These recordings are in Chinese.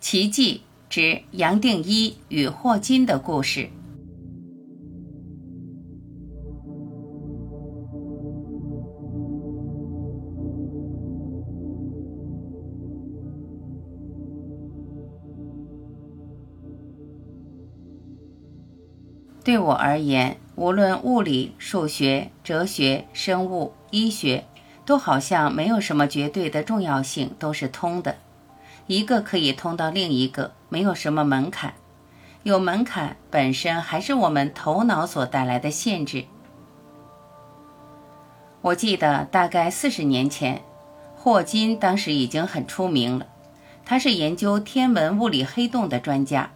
奇迹之杨定一与霍金的故事。对我而言，无论物理、数学、哲学、生物、医学，都好像没有什么绝对的重要性，都是通的。一个可以通到另一个，没有什么门槛。有门槛本身还是我们头脑所带来的限制。我记得大概四十年前，霍金当时已经很出名了。他是研究天文物理黑洞的专家，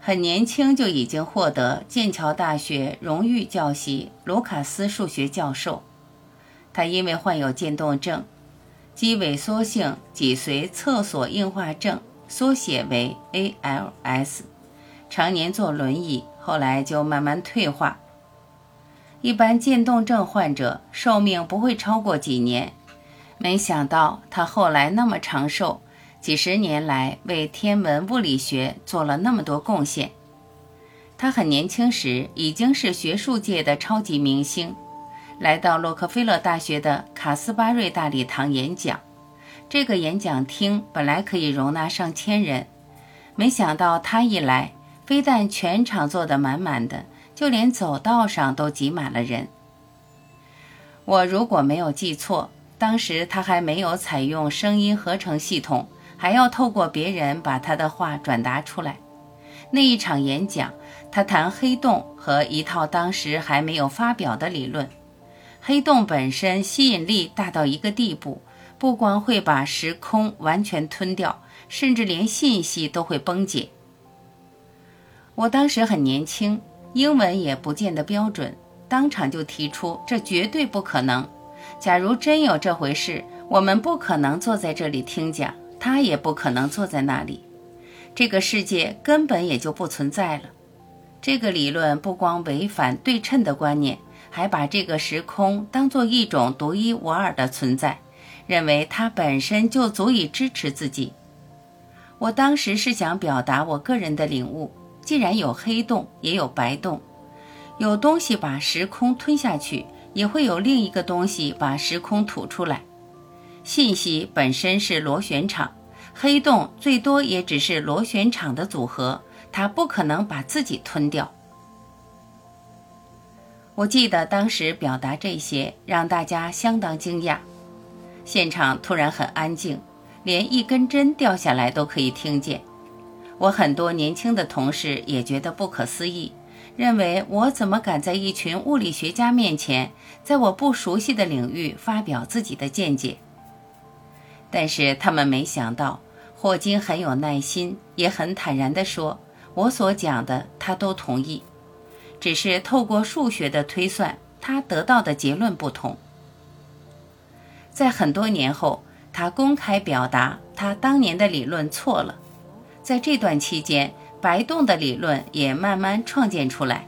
很年轻就已经获得剑桥大学荣誉教习卢卡斯数学教授。他因为患有渐冻症。肌萎缩性脊髓侧索硬化症，缩写为 ALS，常年坐轮椅，后来就慢慢退化。一般渐冻症患者寿命不会超过几年，没想到他后来那么长寿，几十年来为天文物理学做了那么多贡献。他很年轻时已经是学术界的超级明星。来到洛克菲勒大学的卡斯巴瑞大礼堂演讲，这个演讲厅本来可以容纳上千人，没想到他一来，非但全场坐得满满的，就连走道上都挤满了人。我如果没有记错，当时他还没有采用声音合成系统，还要透过别人把他的话转达出来。那一场演讲，他谈黑洞和一套当时还没有发表的理论。黑洞本身吸引力大到一个地步，不光会把时空完全吞掉，甚至连信息都会崩解。我当时很年轻，英文也不见得标准，当场就提出这绝对不可能。假如真有这回事，我们不可能坐在这里听讲，他也不可能坐在那里，这个世界根本也就不存在了。这个理论不光违反对称的观念。还把这个时空当做一种独一无二的存在，认为它本身就足以支持自己。我当时是想表达我个人的领悟：既然有黑洞，也有白洞，有东西把时空吞下去，也会有另一个东西把时空吐出来。信息本身是螺旋场，黑洞最多也只是螺旋场的组合，它不可能把自己吞掉。我记得当时表达这些，让大家相当惊讶。现场突然很安静，连一根针掉下来都可以听见。我很多年轻的同事也觉得不可思议，认为我怎么敢在一群物理学家面前，在我不熟悉的领域发表自己的见解。但是他们没想到，霍金很有耐心，也很坦然地说：“我所讲的，他都同意。”只是透过数学的推算，他得到的结论不同。在很多年后，他公开表达他当年的理论错了。在这段期间，白洞的理论也慢慢创建出来。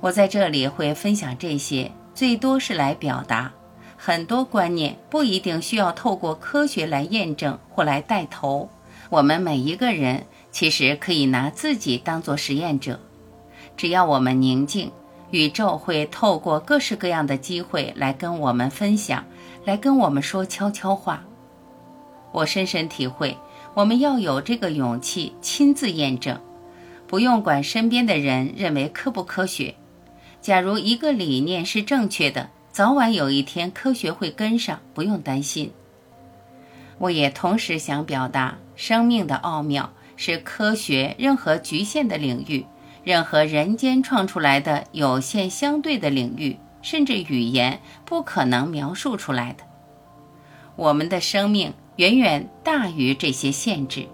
我在这里会分享这些，最多是来表达很多观念不一定需要透过科学来验证或来带头。我们每一个人。其实可以拿自己当做实验者，只要我们宁静，宇宙会透过各式各样的机会来跟我们分享，来跟我们说悄悄话。我深深体会，我们要有这个勇气亲自验证，不用管身边的人认为科不科学。假如一个理念是正确的，早晚有一天科学会跟上，不用担心。我也同时想表达生命的奥妙。是科学任何局限的领域，任何人间创出来的有限相对的领域，甚至语言不可能描述出来的。我们的生命远远大于这些限制。